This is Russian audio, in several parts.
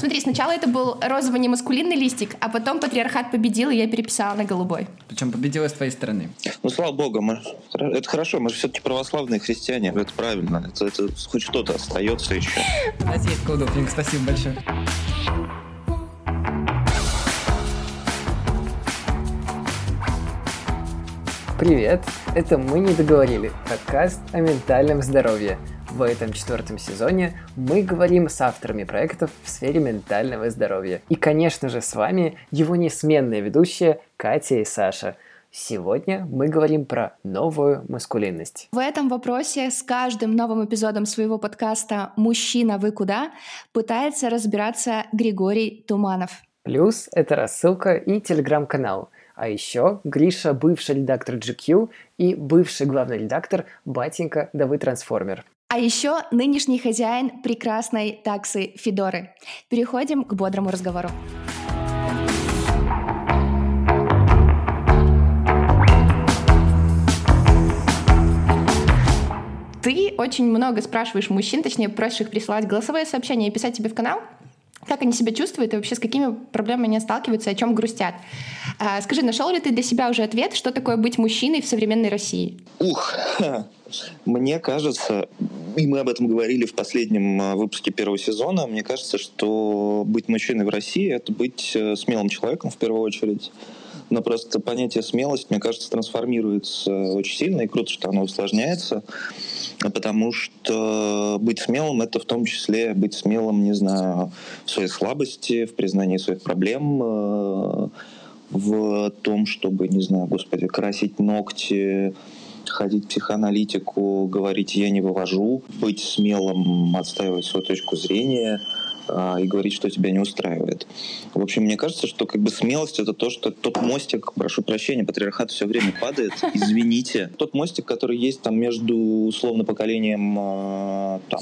Смотри, сначала это был розовый немаскулинный листик, а потом патриархат победил, и я переписала на голубой. Причем победила с твоей стороны. Ну, слава богу, мы... это хорошо, мы же все-таки православные христиане, это правильно, это, это хоть что-то остается еще. У нас есть колдовник, спасибо большое. Привет, это «Мы не договорили» – подкаст о ментальном здоровье. В этом четвертом сезоне мы говорим с авторами проектов в сфере ментального здоровья. И, конечно же, с вами его несменные ведущие Катя и Саша – Сегодня мы говорим про новую маскулинность. В этом вопросе с каждым новым эпизодом своего подкаста «Мужчина, вы куда?» пытается разбираться Григорий Туманов. Плюс это рассылка и телеграм-канал – а еще Гриша, бывший редактор GQ и бывший главный редактор Батенька да вы трансформер. А еще нынешний хозяин прекрасной таксы Федоры. Переходим к бодрому разговору. Ты очень много спрашиваешь мужчин, точнее, просишь их присылать голосовые сообщения и писать тебе в канал как они себя чувствуют и вообще с какими проблемами они сталкиваются, о чем грустят. А, скажи, нашел ли ты для себя уже ответ, что такое быть мужчиной в современной России? Ух, мне кажется, и мы об этом говорили в последнем а, выпуске первого сезона, мне кажется, что быть мужчиной в России — это быть э, смелым человеком в первую очередь. Но просто понятие смелость, мне кажется, трансформируется очень сильно, и круто, что оно усложняется потому что быть смелым — это в том числе быть смелым, не знаю, в своей слабости, в признании своих проблем, э, в том, чтобы, не знаю, господи, красить ногти, ходить в психоаналитику, говорить «я не вывожу», быть смелым, отстаивать свою точку зрения — а, и говорить, что тебя не устраивает. В общем, мне кажется, что как бы смелость это то, что тот мостик, прошу прощения, патриархат все время падает, извините. Тот мостик, который есть там между условно поколением а, там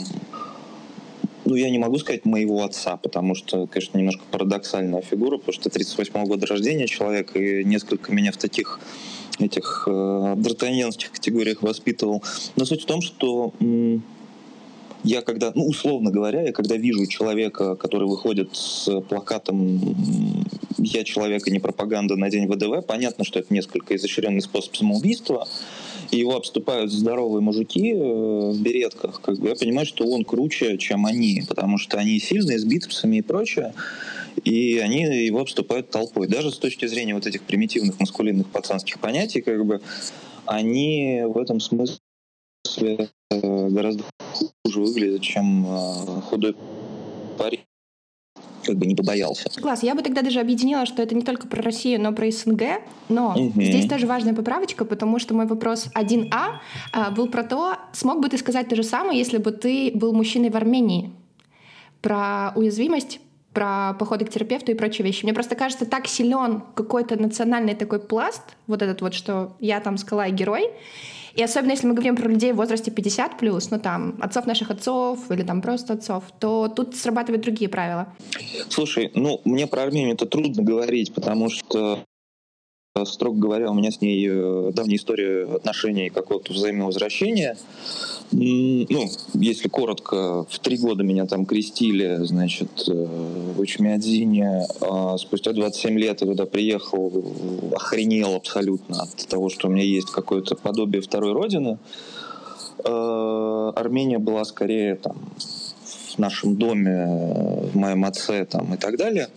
ну, я не могу сказать моего отца, потому что, конечно, немножко парадоксальная фигура, потому что 38-го года рождения человек, и несколько меня в таких этих э, д'Артаньянских категориях воспитывал. Но суть в том, что я когда, ну, условно говоря, я когда вижу человека, который выходит с плакатом «Я человек и не пропаганда на день ВДВ», понятно, что это несколько изощренный способ самоубийства, и его обступают здоровые мужики э, в беретках, как бы я понимаю, что он круче, чем они, потому что они сильные, с бицепсами и прочее, и они его обступают толпой. Даже с точки зрения вот этих примитивных маскулинных пацанских понятий, как бы, они в этом смысле э, гораздо хуже выглядит, чем э, худой парень как бы не побоялся. Класс. Я бы тогда даже объединила, что это не только про Россию, но про СНГ. Но угу. здесь тоже важная поправочка, потому что мой вопрос 1А а, был про то, смог бы ты сказать то же самое, если бы ты был мужчиной в Армении? Про уязвимость, про походы к терапевту и прочие вещи. Мне просто кажется, так силен какой-то национальный такой пласт, вот этот вот, что я там скала и герой, и особенно если мы говорим про людей в возрасте 50 плюс, ну там отцов наших отцов или там просто отцов, то тут срабатывают другие правила. Слушай, ну мне про Армению это трудно говорить, потому что строго говоря, у меня с ней э, давняя история отношений какого-то взаимного возвращения. Ну, если коротко, в три года меня там крестили, значит, э, в Учмиадзине. А спустя 27 лет я туда приехал, охренел абсолютно от того, что у меня есть какое-то подобие второй родины. Э, Армения была скорее там в нашем доме, в моем отце там и так далее.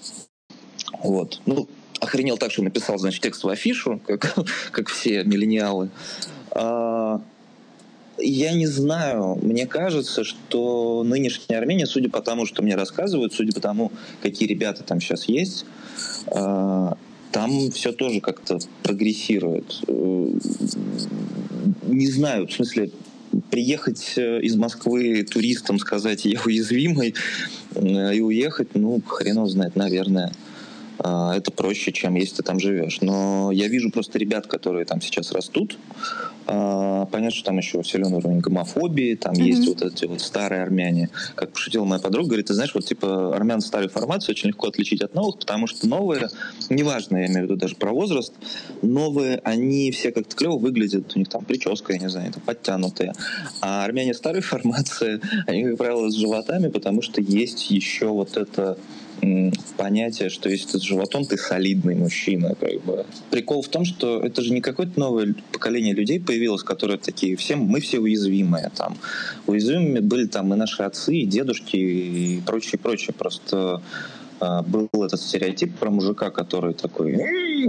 Вот. Ну, охренел так, что написал, значит, текстовую афишу, как, как все миллениалы. А, я не знаю. Мне кажется, что нынешняя Армения, судя по тому, что мне рассказывают, судя по тому, какие ребята там сейчас есть, а, там все тоже как-то прогрессирует. Э, не знаю, в смысле, приехать э, из Москвы туристам, сказать, я уязвимый, э, и уехать, ну, хрен знает, наверное. А, это проще, чем если ты там живешь. Но я вижу просто ребят, которые там сейчас растут. А, понятно, что там еще силен уровень гомофобии, там mm-hmm. есть вот эти вот старые армяне. Как пошутила моя подруга, говорит, ты знаешь, вот типа армян старой формации очень легко отличить от новых, потому что новые, неважно, я имею в виду даже про возраст, новые, они все как-то клево выглядят, у них там прическа, я не знаю, там подтянутые. А армяне старой формации, они, как правило, с животами, потому что есть еще вот это понятие, что если ты с животом, ты солидный мужчина. Как бы. Прикол в том, что это же не какое-то новое поколение людей появилось, которые такие, все, мы все уязвимые. Там. Уязвимыми были там и наши отцы, и дедушки, и прочее, прочее. Просто а, был этот стереотип про мужика, который такой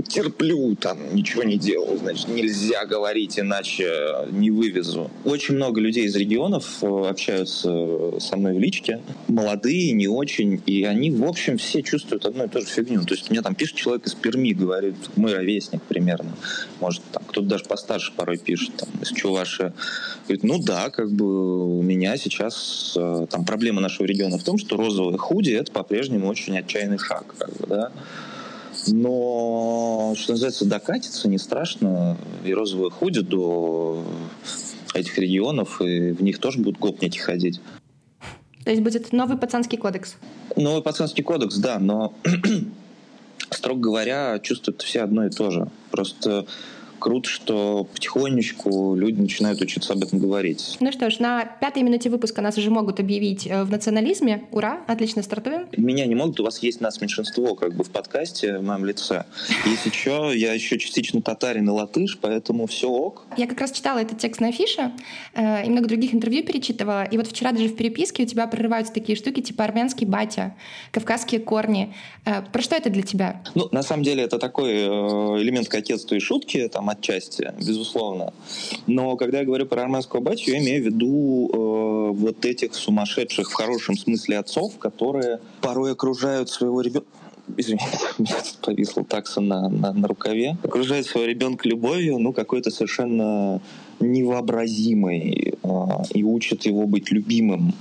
терплю, там ничего не делаю, значит нельзя говорить, иначе не вывезу. Очень много людей из регионов э, общаются со мной в личке, молодые, не очень, и они в общем все чувствуют одну и ту же фигню. То есть мне там пишет человек из Перми, говорит, мой ровесник примерно, может там кто-то даже постарше порой пишет, там, из Чуваши, говорит, ну да, как бы у меня сейчас э, там проблема нашего региона в том, что розовые худи это по-прежнему очень отчаянный шаг, как бы, да. Но, что называется, докатиться не страшно. И розовые ходят до этих регионов, и в них тоже будут гопники ходить. То есть будет новый пацанский кодекс? Новый пацанский кодекс, да, но, строго говоря, чувствуют все одно и то же. Просто круто, что потихонечку люди начинают учиться об этом говорить. Ну что ж, на пятой минуте выпуска нас уже могут объявить э, в национализме. Ура, отлично стартуем. Меня не могут, у вас есть нас меньшинство как бы в подкасте в моем лице. Если что, я еще частично татарин и латыш, поэтому все ок. Я как раз читала этот текст на афише э, и много других интервью перечитывала. И вот вчера даже в переписке у тебя прорываются такие штуки, типа армянский батя, кавказские корни. Э, про что это для тебя? Ну, на самом деле, это такой элемент кокетства и шутки. Там отчасти, безусловно. Но когда я говорю про армянского батю, я имею в виду э, вот этих сумасшедших в хорошем смысле отцов, которые порой окружают своего ребенка извините, у меня тут повисла такса на, на, на рукаве, окружает своего ребенка любовью, ну, какой-то совершенно невообразимой, э, и учит его быть любимым.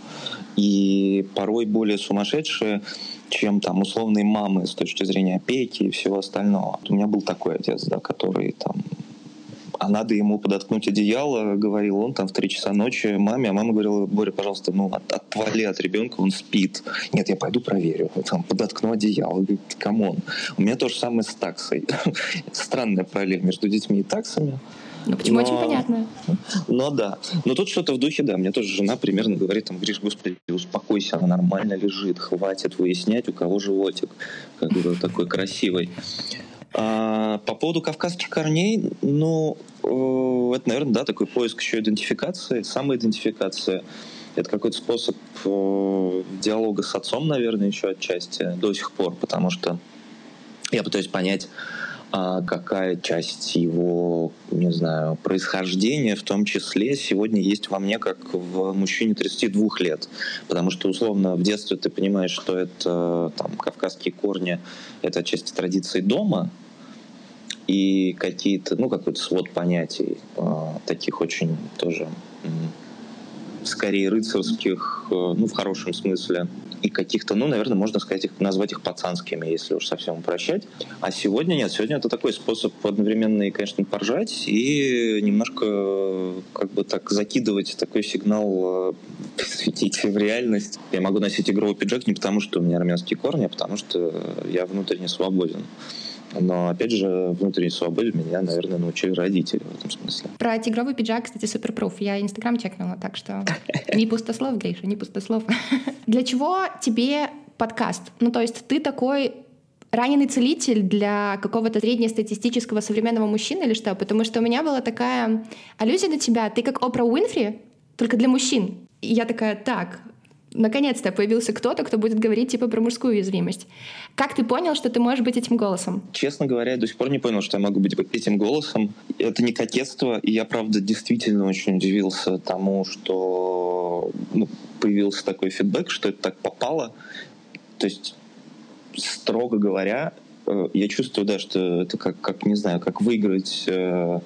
И порой более сумасшедшие чем там условные мамы с точки зрения опеки и всего остального. У меня был такой отец, да, который там а надо ему подоткнуть одеяло, говорил он там в 3 часа ночи маме, а мама говорила, Боря, пожалуйста, ну от, отвали от ребенка, он спит. Нет, я пойду проверю, там, подоткну одеяло. Come on. У меня то же самое с таксой. Странная параллель между детьми и таксами. Ну, почему но, очень понятно. Ну да. Но тут что-то в духе, да. Мне тоже жена примерно говорит, там, Гриш, господи, успокойся, она нормально лежит, хватит выяснять, у кого животик. Как бы такой красивый. А, по поводу кавказских корней, ну, э, это, наверное, да, такой поиск еще идентификации, самоидентификация. Это какой-то способ э, диалога с отцом, наверное, еще отчасти до сих пор, потому что я пытаюсь понять, а какая часть его, не знаю, происхождения, в том числе, сегодня есть во мне, как в мужчине 32 лет. Потому что, условно, в детстве ты понимаешь, что это там, кавказские корни, это часть традиции дома, и какие-то, ну, какой-то свод понятий, э, таких очень тоже, э, скорее рыцарских, э, ну, в хорошем смысле, и каких-то, ну, наверное, можно сказать, их, назвать их пацанскими, если уж совсем упрощать. А сегодня нет, сегодня это такой способ одновременно и, конечно, поржать, и немножко как бы так закидывать такой сигнал светить в реальность. Я могу носить игровой пиджак не потому, что у меня армянские корни, а потому что я внутренне свободен. Но, опять же, внутренней свободе меня, наверное, научили родители в этом смысле. Про тигровый пиджак, кстати, суперпруф. Я Инстаграм чекнула, так что не пустослов, Гриша, не пустослов. Для чего тебе подкаст? Ну, то есть ты такой раненый целитель для какого-то среднестатистического современного мужчины или что? Потому что у меня была такая аллюзия на тебя. Ты как Опра Уинфри, только для мужчин. И я такая, так, наконец-то появился кто-то, кто будет говорить типа про мужскую уязвимость. Как ты понял, что ты можешь быть этим голосом? Честно говоря, я до сих пор не понял, что я могу быть этим голосом. Это не кокетство, и я, правда, действительно очень удивился тому, что ну, появился такой фидбэк, что это так попало. То есть, строго говоря, э, я чувствую, да, что это как, как не знаю, как выиграть э,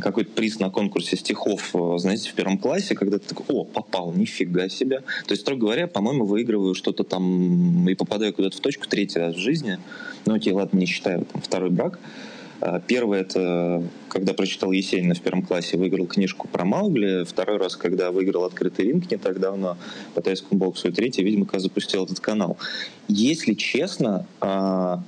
какой-то приз на конкурсе стихов, э, знаете, в первом классе, когда ты такой, о, попал, нифига себе. То есть, строго говоря, по-моему, выигрываю что-то там и попадаю куда-то в точку третий раз в жизни. Ну, окей, ладно, не считаю, там, второй брак. А, первый — это когда прочитал Есенина в первом классе, выиграл книжку про Маугли. Второй раз, когда выиграл открытый ринг не так давно по тайскому боксу. И третий, видимо, когда запустил этот канал. Если честно, а,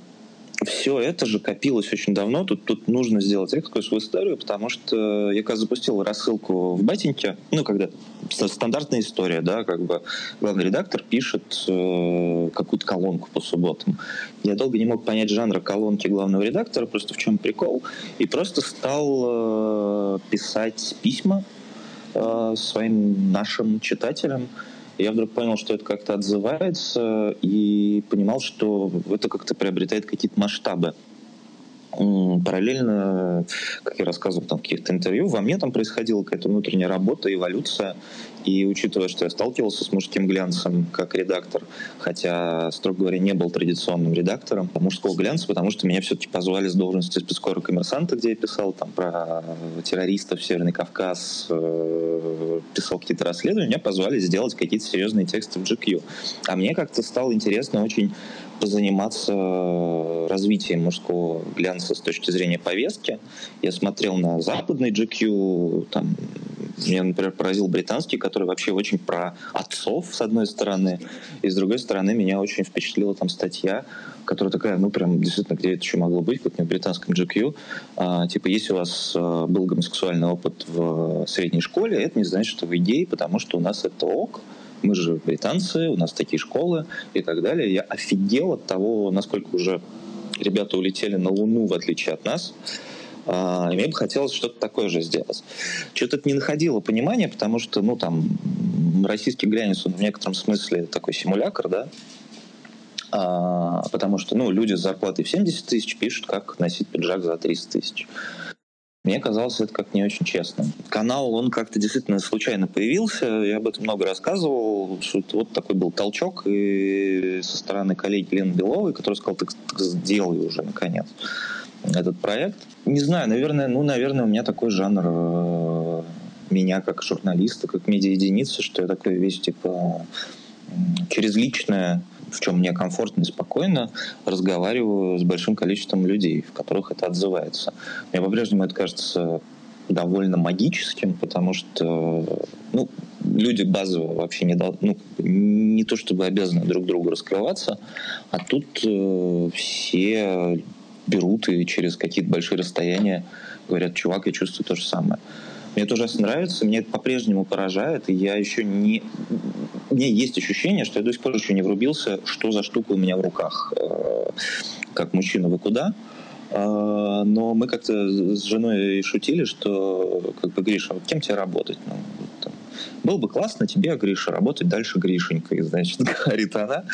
все это же копилось очень давно. Тут, тут нужно сделать экскурс в историю, потому что я как запустил рассылку в батеньке, ну, когда стандартная история, да, как бы главный редактор пишет э, какую-то колонку по субботам. Я долго не мог понять жанра колонки главного редактора, просто в чем прикол, и просто стал э, писать письма э, своим нашим читателям, я вдруг понял, что это как-то отзывается, и понимал, что это как-то приобретает какие-то масштабы параллельно, как я рассказывал там в каких-то интервью, во мне там происходила какая-то внутренняя работа, эволюция. И учитывая, что я сталкивался с мужским глянцем как редактор, хотя, строго говоря, не был традиционным редактором мужского глянца, потому что меня все-таки позвали с должности спецкора коммерсанта, где я писал там про террористов Северный Кавказ, э, писал какие-то расследования, меня позвали сделать какие-то серьезные тексты в GQ. А мне как-то стало интересно очень позаниматься развитием мужского глянца с точки зрения повестки. Я смотрел на западный GQ, там, меня, например, поразил британский, который вообще очень про отцов, с одной стороны, и с другой стороны меня очень впечатлила там статья, которая такая, ну, прям, действительно, где это еще могло быть, как в британском GQ, а, типа, если у вас был гомосексуальный опыт в средней школе, это не значит, что вы гей, потому что у нас это ок, мы же британцы, у нас такие школы и так далее. Я офигел от того, насколько уже ребята улетели на Луну, в отличие от нас. А, и мне бы хотелось что-то такое же сделать. Что-то это не находило понимания, потому что, ну, там, российский глянец, он в некотором смысле такой симулятор, да, а, потому что, ну, люди с зарплатой в 70 тысяч пишут, как носить пиджак за 300 тысяч. Мне казалось это как не очень честно. Канал, он как-то действительно случайно появился, я об этом много рассказывал, что вот такой был толчок и со стороны коллеги Лены Беловой, который сказал, так, так сделай уже, наконец, этот проект. Не знаю, наверное, ну, наверное, у меня такой жанр э, меня как журналиста, как медиа-единицы, что я такой весь, типа, через личное в чем мне комфортно и спокойно, разговариваю с большим количеством людей, в которых это отзывается. Мне по-прежнему это кажется довольно магическим, потому что ну, люди базово вообще не, дол- ну, не то чтобы обязаны друг другу раскрываться, а тут э, все берут и через какие-то большие расстояния говорят, чувак, я чувствую то же самое. Мне это ужасно нравится, мне это по-прежнему поражает, и я еще не... У меня есть ощущение, что я до сих пор еще не врубился, что за штука у меня в руках. Э, как мужчина вы куда? Э, но мы как-то с женой шутили, что как бы, Гриша, вот кем тебе работать? Ну, там, было бы классно тебе, Гриша, работать дальше Гришенькой, значит, говорит она.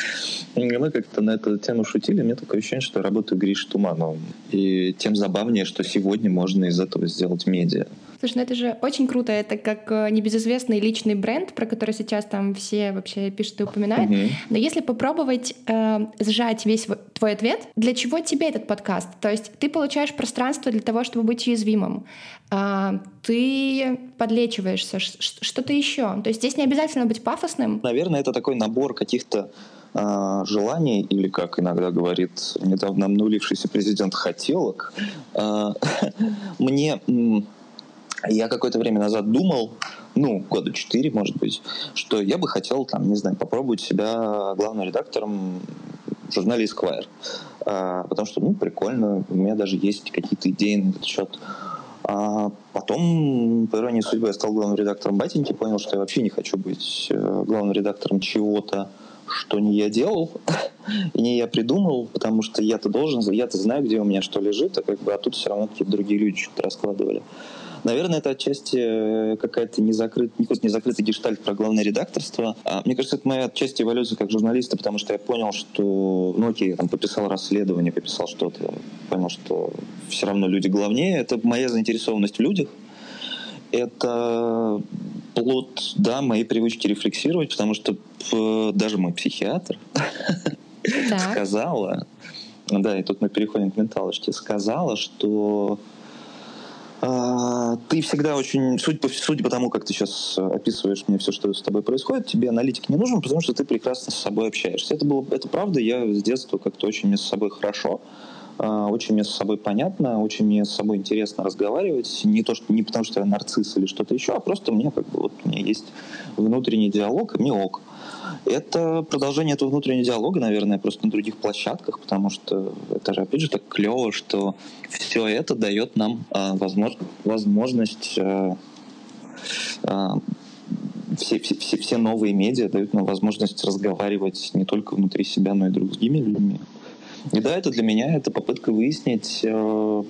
И мы как-то на эту тему шутили, мне такое ощущение, что я работаю Гриш Тумановым. И тем забавнее, что сегодня можно из этого сделать медиа. Слушай, ну это же очень круто. Это как э, небезызвестный личный бренд, про который сейчас там все вообще пишут и упоминают. Угу. Но если попробовать э, сжать весь твой ответ, для чего тебе этот подкаст? То есть ты получаешь пространство для того, чтобы быть уязвимым. Э, ты подлечиваешься, что-то еще. То есть здесь не обязательно быть пафосным. Наверное, это такой набор каких-то э, желаний, или, как иногда говорит недавно обнулившийся президент, хотелок. Э, мне я какое-то время назад думал, ну, года четыре, может быть, что я бы хотел, там, не знаю, попробовать себя главным редактором в журнале Esquire. А, потому что, ну, прикольно, у меня даже есть какие-то идеи на этот счет. А потом, по иронии судьбы, я стал главным редактором Батеньки, понял, что я вообще не хочу быть э, главным редактором чего-то, что не я делал и не я придумал, потому что я-то должен, я-то знаю, где у меня что лежит, а как бы, а тут все равно какие-то другие люди что-то раскладывали. Наверное, это отчасти э, какая-то незакрытая, не незакрытый гештальт про главное редакторство. А, мне кажется, это моя отчасти эволюция как журналиста, потому что я понял, что, ну окей, я там пописал расследование, пописал что-то, понял, что все равно люди главнее. Это моя заинтересованность в людях. Это плод, да, моей привычки рефлексировать, потому что даже мой психиатр сказала, да, и тут мы переходим к менталочке, сказала, что ты всегда очень, судя по, судя по тому, как ты сейчас описываешь мне все, что с тобой происходит, тебе аналитик не нужен, потому что ты прекрасно с собой общаешься. Это было, это правда, я с детства как-то очень мне с собой хорошо, а, очень мне с собой понятно, очень мне с собой интересно разговаривать. Не, то, что, не потому, что я нарцисс или что-то еще, а просто мне как бы вот у меня есть внутренний диалог, и мне ок. Это продолжение этого внутреннего диалога, наверное, просто на других площадках, потому что это же, опять же, так клево, что все это дает нам э, возможно, возможность э, э, все, все, все новые медиа дают нам возможность разговаривать не только внутри себя, но и другими людьми. И да, это для меня это попытка выяснить, э,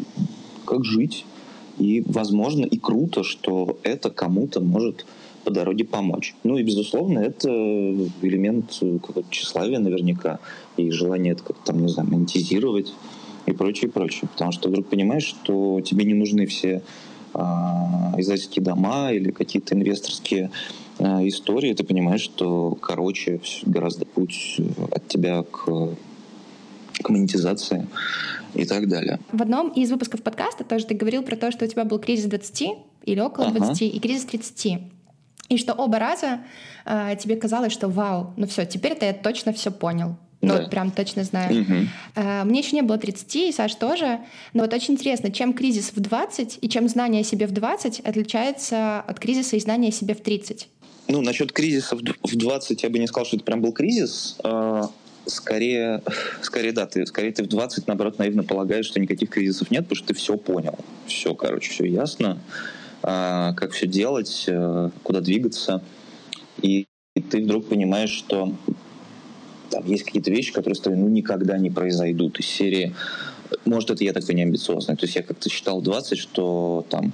как жить. И возможно, и круто, что это кому-то может по дороге помочь. Ну и, безусловно, это элемент какого-то тщеславия наверняка, и желание это как-то, там, не знаю, монетизировать и прочее, прочее. Потому что вдруг понимаешь, что тебе не нужны все а, издательские дома или какие-то инвесторские а, истории, ты понимаешь, что, короче, гораздо путь от тебя к к монетизации и так далее. В одном из выпусков подкаста тоже ты говорил про то, что у тебя был кризис 20 или около ага. 20 и кризис 30. И что оба раза э, тебе казалось, что вау, ну все, теперь-то я точно все понял. Ну, да. вот прям точно знаю. Угу. Э, мне еще не было 30, и Саш тоже. Но вот очень интересно, чем кризис в 20 и чем знание о себе в 20 отличается от кризиса и знания о себе в 30? Ну, насчет кризиса в 20 я бы не сказал, что это прям был кризис. А, скорее, скорее да, ты, скорее ты в 20, наоборот, наивно полагаешь, что никаких кризисов нет, потому что ты все понял. Все, короче, все ясно. А, как все делать, э, куда двигаться. И, и ты вдруг понимаешь, что там есть какие-то вещи, которые с тобой ну, никогда не произойдут. Из серии, может, это я такой неамбициозный. То есть я как-то считал 20, что там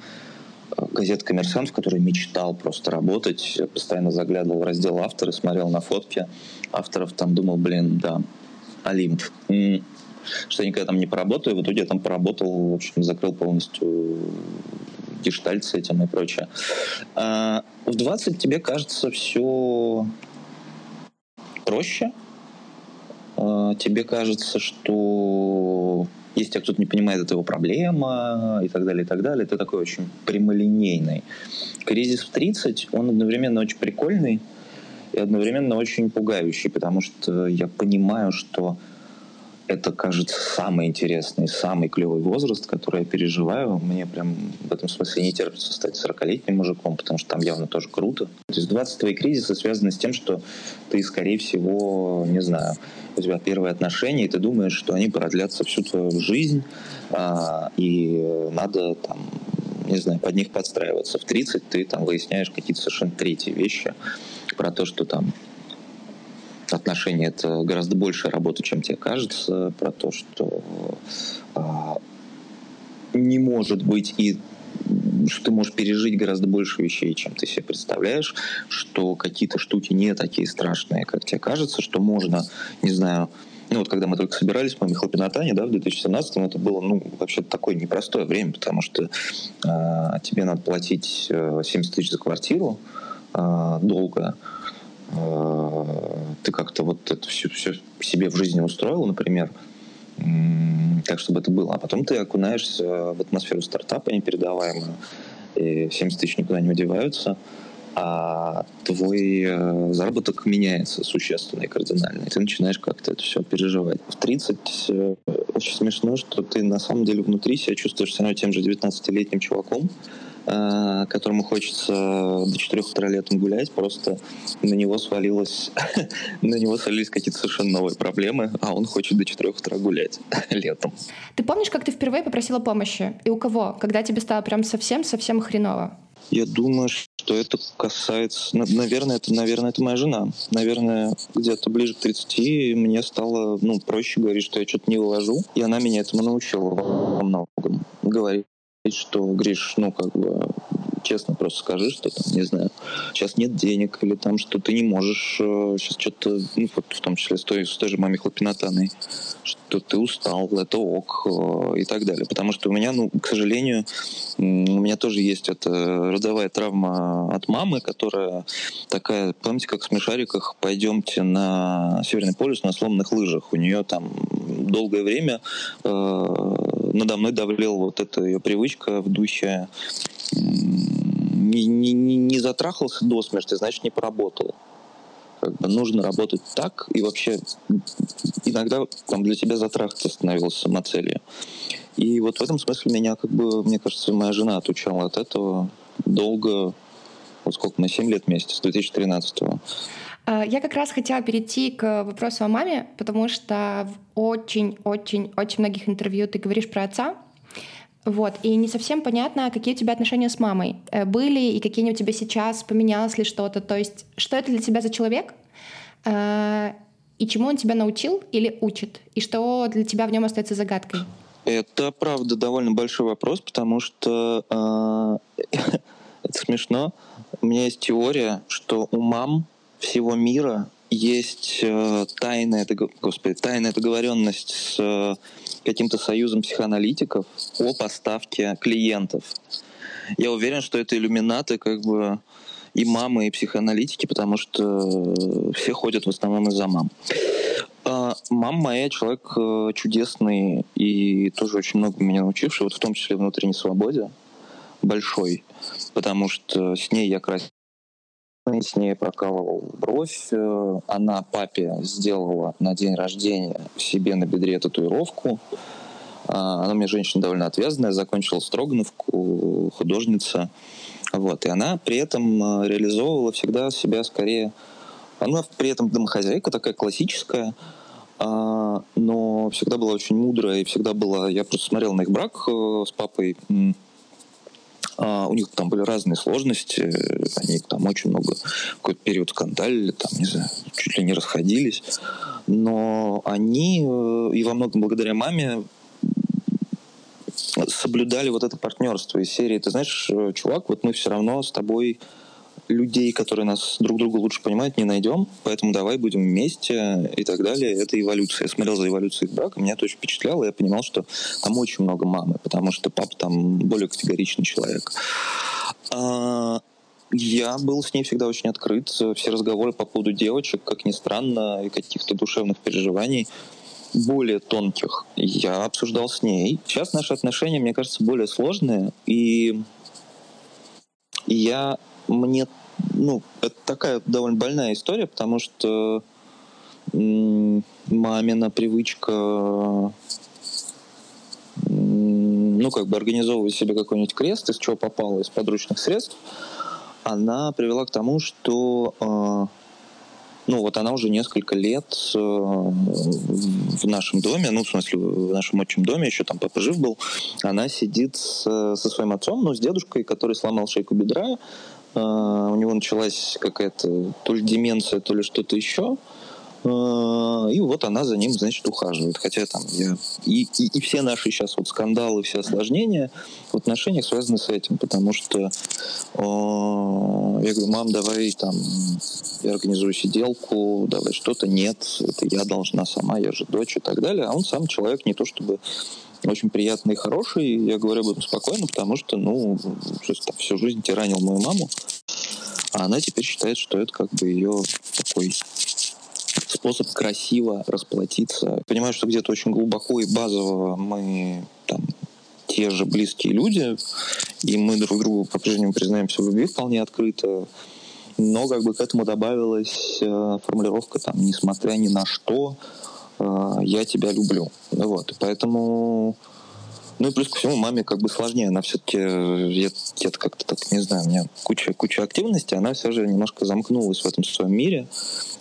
э, газета «Коммерсант», в которой мечтал просто работать, постоянно заглядывал в раздел авторы, смотрел на фотки авторов, там думал, блин, да, Олимп. Что я никогда там не поработаю. В итоге я там поработал, в общем, закрыл полностью гештальт с этим и прочее. А в 20 тебе кажется все проще. А, тебе кажется, что если тебя кто-то не понимает, это его проблема и так далее, и так далее. Ты такой очень прямолинейный. Кризис в 30, он одновременно очень прикольный и одновременно очень пугающий, потому что я понимаю, что это, кажется, самый интересный, самый клевый возраст, который я переживаю. Мне прям в этом смысле не терпится стать 40-летним мужиком, потому что там явно тоже круто. То есть 20 твои кризисы связаны с тем, что ты, скорее всего, не знаю, у тебя первые отношения, и ты думаешь, что они продлятся всю твою жизнь, а, и надо там не знаю, под них подстраиваться. В 30 ты там выясняешь какие-то совершенно третьи вещи про то, что там отношения это гораздо большая работа, чем тебе кажется, про то, что а, не может быть и что ты можешь пережить гораздо больше вещей, чем ты себе представляешь, что какие-то штуки не такие страшные, как тебе кажется, что можно, не знаю, ну вот когда мы только собирались по Михалпинатане, да, в 2017 это было, ну, вообще такое непростое время, потому что э, тебе надо платить 70 э, тысяч за квартиру э, долго, ты как-то вот это все, все себе в жизни устроил, например, так, чтобы это было. А потом ты окунаешься в атмосферу стартапа непередаваемую, и 70 тысяч никуда не удеваются, а твой э, заработок меняется существенно и кардинально, и ты начинаешь как-то это все переживать. В 30 э, очень смешно, что ты на самом деле внутри себя чувствуешь равно тем же 19-летним чуваком, Э, которому хочется до 4 утра летом гулять, просто на него свалилось, на него свалились какие-то совершенно новые проблемы, а он хочет до 4 утра гулять летом. Ты помнишь, как ты впервые попросила помощи? И у кого? Когда тебе стало прям совсем-совсем хреново? Я думаю, что это касается... Наверное, это, наверное, это моя жена. Наверное, где-то ближе к 30 мне стало ну, проще говорить, что я что-то не вывожу. И она меня этому научила во многом. Говорить что, Гриш, ну, как бы, честно просто скажи, что там, не знаю, сейчас нет денег, или там, что ты не можешь э, сейчас что-то, ну, вот в том числе с той, с той же маме хлопинатаной, что ты устал, это ок, э, и так далее. Потому что у меня, ну, к сожалению, у меня тоже есть эта родовая травма от мамы, которая такая, помните, как в смешариках, пойдемте на Северный полюс на сломанных лыжах. У нее там долгое время э, надо мной давлела вот эта ее привычка в духе не, не, не затрахался до смерти, значит, не поработал. Как бы нужно работать так, и вообще иногда там для тебя затрахаться становилось самоцелью. И вот в этом смысле меня, как бы, мне кажется, моя жена отучала от этого долго, вот сколько мы, 7 лет вместе, с 2013 -го. А, я как раз хотела перейти к вопросу о маме, потому что в очень-очень-очень многих интервью ты говоришь про отца, вот, и не совсем понятно, какие у тебя отношения с мамой э, были и какие они у тебя сейчас, поменялось ли что-то. То есть, что это для тебя за человек, э, и чему он тебя научил или учит, и что для тебя в нем остается загадкой? Это, правда, довольно большой вопрос, потому что э, это смешно. У меня есть теория, что у мам всего мира есть э, тайная, господи, тайная договоренность с э, каким-то союзом психоаналитиков о поставке клиентов. Я уверен, что это иллюминаты как бы и мамы, и психоаналитики, потому что все ходят в основном из-за мам. А, мама моя человек э, чудесный и тоже очень много меня научивший, вот в том числе внутренней свободе большой, потому что с ней я красил с ней прокалывал бровь. Э, она папе сделала на день рождения себе на бедре татуировку. А, она мне женщина довольно отвязанная, закончила Строгановку, художница. Вот. И она при этом э, реализовывала всегда себя скорее... Она при этом домохозяйка такая классическая, а, но всегда была очень мудрая и всегда была... Я просто смотрел на их брак э, с папой а, у них там были разные сложности, они там очень много, какой-то период скандалили, там, не знаю, чуть ли не расходились. Но они, э, и во многом благодаря маме, соблюдали вот это партнерство из серии. Ты знаешь, э, чувак, вот мы все равно с тобой людей, которые нас друг друга лучше понимают, не найдем, поэтому давай будем вместе и так далее. Это эволюция. Я смотрел за эволюцией брака, меня это очень впечатляло, я понимал, что там очень много мамы, потому что папа там более категоричный человек. А, я был с ней всегда очень открыт. Все разговоры по поводу девочек, как ни странно, и каких-то душевных переживаний более тонких я обсуждал с ней. Сейчас наши отношения, мне кажется, более сложные, и я мне, ну, это такая довольно больная история, потому что мамина привычка ну, как бы организовывать себе какой-нибудь крест, из чего попало, из подручных средств, она привела к тому, что э, ну вот она уже несколько лет э, в нашем доме, ну в смысле в нашем отчим доме, еще там папа жив был, она сидит со своим отцом, ну с дедушкой, который сломал шейку бедра, а, у него началась какая-то то ли деменция, то ли что-то еще. А, и вот она за ним, значит, ухаживает. Хотя там я... И, и, и все наши сейчас вот скандалы, все осложнения в отношениях связаны с этим, потому что о, я говорю, мам, давай там, я организую сиделку, давай что-то. Нет, это я должна сама, я же дочь и так далее. А он сам человек не то чтобы очень приятный и хороший. Я говорю об этом спокойно, потому что, ну, всю жизнь тиранил мою маму, а она теперь считает, что это как бы ее такой способ красиво расплатиться. Понимаю, что где-то очень глубоко и базово мы там те же близкие люди, и мы друг другу по-прежнему признаемся в любви вполне открыто. Но как бы к этому добавилась э, формулировка там «несмотря ни на что, а, я тебя люблю. Вот. Поэтому ну и плюс ко всему маме как бы сложнее, она все-таки где-то как-то так, не знаю, у меня куча, куча активности, она все же немножко замкнулась в этом своем мире,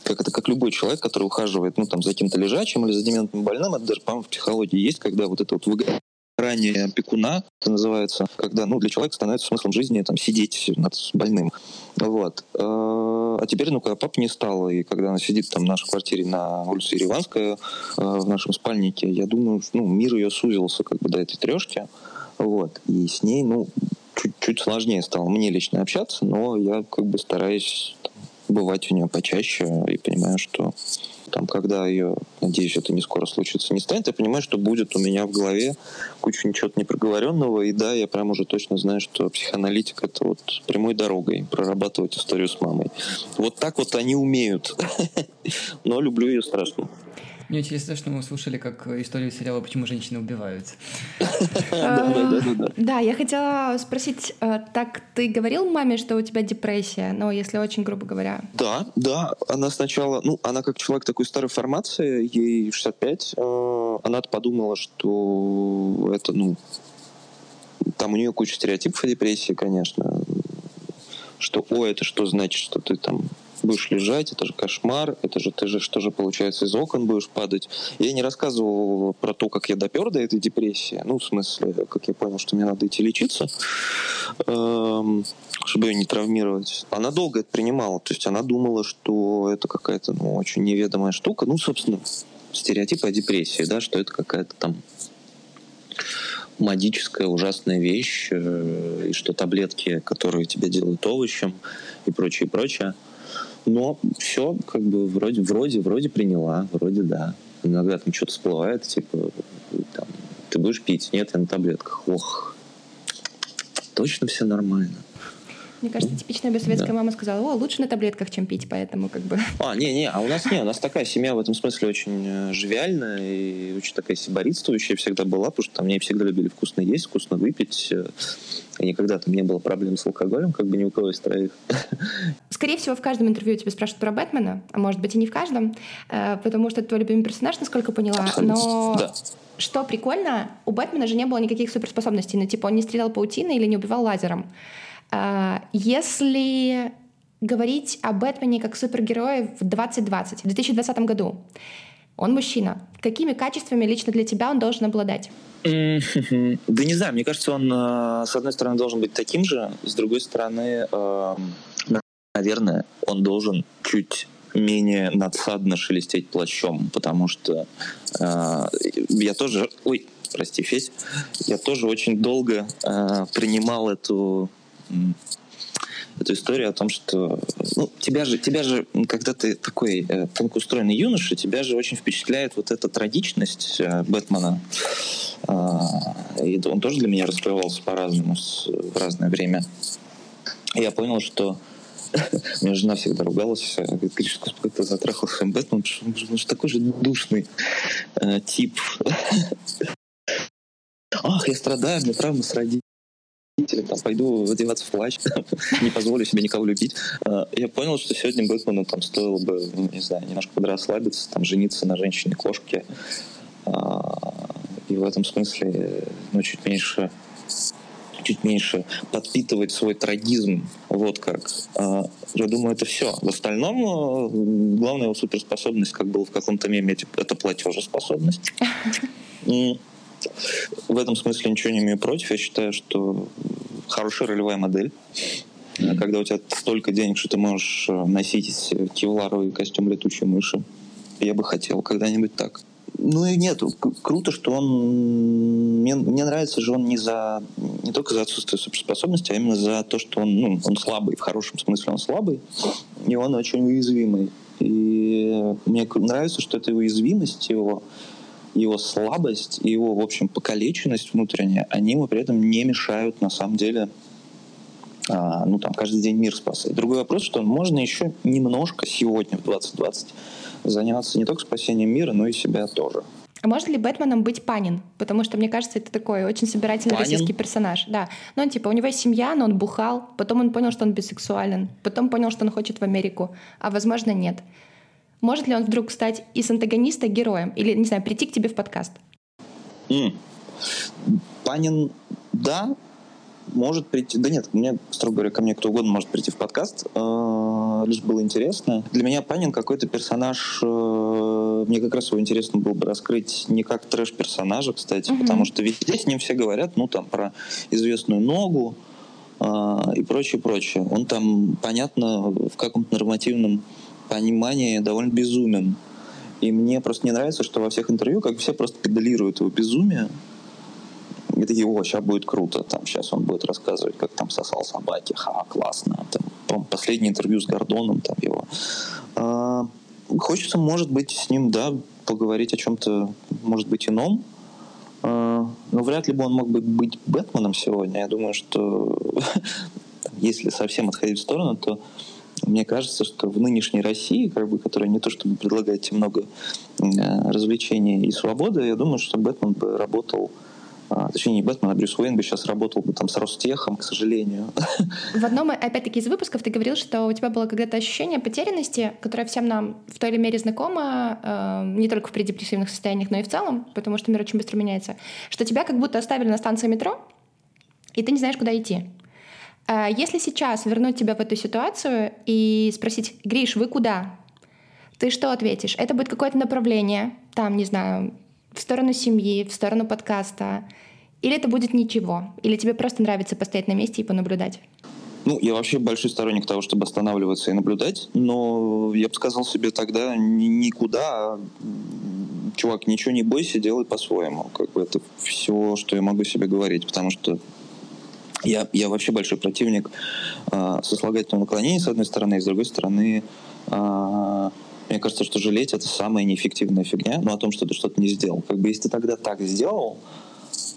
как это как любой человек, который ухаживает, ну там за кем-то лежачим или за дементным больным, это даже, по-моему, в психологии есть, когда вот это вот выгорание ранее опекуна, это называется, когда ну, для человека становится смыслом жизни там, сидеть над больным. Вот. А, а теперь, ну, когда папа не стало, и когда она сидит там в нашей квартире на улице Ереванская, а, в нашем спальнике, я думаю, ну, мир ее сузился как бы до этой трешки. Вот. И с ней, ну, чуть-чуть сложнее стало мне лично общаться, но я как бы стараюсь бывать у нее почаще и понимаю, что там, когда ее, надеюсь, это не скоро случится, не станет, я понимаю, что будет у меня в голове куча ничего непроговоренного, и да, я прям уже точно знаю, что психоаналитик — это вот прямой дорогой прорабатывать историю с мамой. Вот так вот они умеют. Но люблю ее страшно. Мне интересно, что мы услышали как историю сериала «Почему женщины убивают». Да, я хотела спросить, э, так ты говорил маме, что у тебя депрессия, но если очень грубо говоря? Да, да, она сначала, ну, она как человек такой старой формации, ей 65, э, она подумала, что это, ну, там у нее куча стереотипов о депрессии, конечно, что, о, это что значит, что ты там будешь лежать, это же кошмар, это же ты же что же получается из окон будешь падать. Я не рассказывал про то, как я допер до этой депрессии, ну, в смысле, как я понял, что мне надо идти лечиться, эм, чтобы ее не травмировать. Она долго это принимала, то есть она думала, что это какая-то, ну, очень неведомая штука, ну, собственно, стереотипы о депрессии, да, что это какая-то там магическая ужасная вещь, э, и что таблетки, которые тебя делают овощем и прочее, прочее. Но все как бы вроде, вроде, вроде приняла, вроде да. Иногда там что-то всплывает, типа, там, ты будешь пить? Нет, я на таблетках. Ох, точно все нормально. Мне кажется, типичная советская да. мама сказала, о, лучше на таблетках, чем пить, поэтому как бы... А, не-не, а у нас не, у нас такая семья в этом смысле очень э, живиальная и очень такая сиборитствующая всегда была, потому что там мне всегда любили вкусно есть, вкусно выпить, э, и никогда там не было проблем с алкоголем, как бы ни у кого из троих. Скорее всего, в каждом интервью тебя спрашивают про Бэтмена, а может быть и не в каждом, э, потому что это твой любимый персонаж, насколько поняла. Абсолютно. Но да. что прикольно, у Бэтмена же не было никаких суперспособностей. Ну, типа, он не стрелял паутиной или не убивал лазером. А, если говорить о Бэтмене как супергерое в 2020, в 2020 году, он мужчина. Какими качествами лично для тебя он должен обладать? Да не знаю, мне кажется, он, э, с одной стороны, должен быть таким же, с другой стороны, наверное, он должен чуть менее надсадно шелестеть плащом, потому что э, я тоже, ой, прости, Федь, я тоже очень долго э, принимал эту эту историю о том, что ну, тебя же, тебя же, когда ты такой э, тонко устроенный юноша, тебя же очень впечатляет вот эта трагичность э, Бэтмена. Э, и он тоже для меня раскрывался по-разному в разное время. И я понял, что меня жена всегда ругалась, э, говорит, Гриш, как ты затрахался своим Бэтменом, он же такой же душный э, тип. Ах, я страдаю, мне травма с родителями там, пойду одеваться в плащ, не позволю себе никого любить. А, я понял, что сегодня Бэтмену там стоило бы, ну, не знаю, немножко подрасслабиться, там, жениться на женщине-кошке. А, и в этом смысле, ну, чуть меньше чуть меньше подпитывать свой трагизм. Вот как. А, я думаю, это все. В остальном главная его суперспособность, как было в каком-то меме, это платежеспособность. В этом смысле ничего не имею против. Я считаю, что хорошая ролевая модель. Когда у тебя столько денег, что ты можешь э, носить кевларовый костюм летучей мыши. Я бы хотел когда-нибудь так. Ну и нет, круто, что он... Мне, мне нравится же он не за... Не только за отсутствие суперспособности, а именно за то, что он, ну, он слабый. В хорошем смысле он слабый. И он очень уязвимый. И мне нравится, что эта уязвимость его его слабость и его, в общем, покалеченность внутренняя, они ему при этом не мешают, на самом деле, а, ну, там, каждый день мир спасать. Другой вопрос, что можно еще немножко сегодня, в 2020, заняться не только спасением мира, но и себя тоже. А может ли Бэтменом быть Панин? Потому что, мне кажется, это такой очень собирательный Панин? российский персонаж. Да. Ну, он типа, у него есть семья, но он бухал, потом он понял, что он бисексуален, потом понял, что он хочет в Америку, а возможно, нет. Может ли он вдруг стать из антагониста героем? Или, не знаю, прийти к тебе в подкаст? Mm. Панин, да, может прийти... Да нет, мне, строго говоря, ко мне кто угодно может прийти в подкаст. Э, лишь было интересно. Для меня Панин какой-то персонаж... Э, мне как раз его интересно было бы раскрыть не как трэш-персонажа, кстати, mm-hmm. потому что везде с ним все говорят, ну, там, про известную ногу э, и прочее, прочее. Он там, понятно, в каком-то нормативном понимании довольно безумен. И мне просто не нравится, что во всех интервью как все просто педалируют его безумие. И такие, о, сейчас будет круто, там, сейчас он будет рассказывать, как там сосал собаки, ха, классно. Там, последнее интервью с Гордоном, там его. А, хочется, может быть, с ним, да, поговорить о чем-то, может быть, ином. А, но вряд ли бы он мог бы быть Бэтменом сегодня. Я думаю, что если совсем отходить в сторону, то мне кажется, что в нынешней России, как бы, которая не то чтобы предлагает тебе много э, развлечений и свободы, я думаю, что Бэтмен бы работал а, точнее, не Бэтмен, а Брюс Уэйн бы сейчас работал бы там с Ростехом, к сожалению. В одном, опять-таки, из выпусков ты говорил, что у тебя было когда-то ощущение потерянности, которое всем нам в той или мере знакомо, э, не только в предепрессивных состояниях, но и в целом, потому что мир очень быстро меняется, что тебя как будто оставили на станции метро, и ты не знаешь, куда идти. А если сейчас вернуть тебя в эту ситуацию и спросить, Гриш, вы куда? Ты что ответишь? Это будет какое-то направление, там, не знаю, в сторону семьи, в сторону подкаста, или это будет ничего? Или тебе просто нравится постоять на месте и понаблюдать? Ну, я вообще большой сторонник того, чтобы останавливаться и наблюдать, но я бы сказал себе тогда никуда, а, чувак, ничего не бойся, делай по-своему. Как бы это все, что я могу себе говорить, потому что я, я вообще большой противник э, сослагательного наклонения, с одной стороны, и с другой стороны, э, мне кажется, что жалеть это самая неэффективная фигня, но о том, что ты что-то не сделал. Как бы если ты тогда так сделал,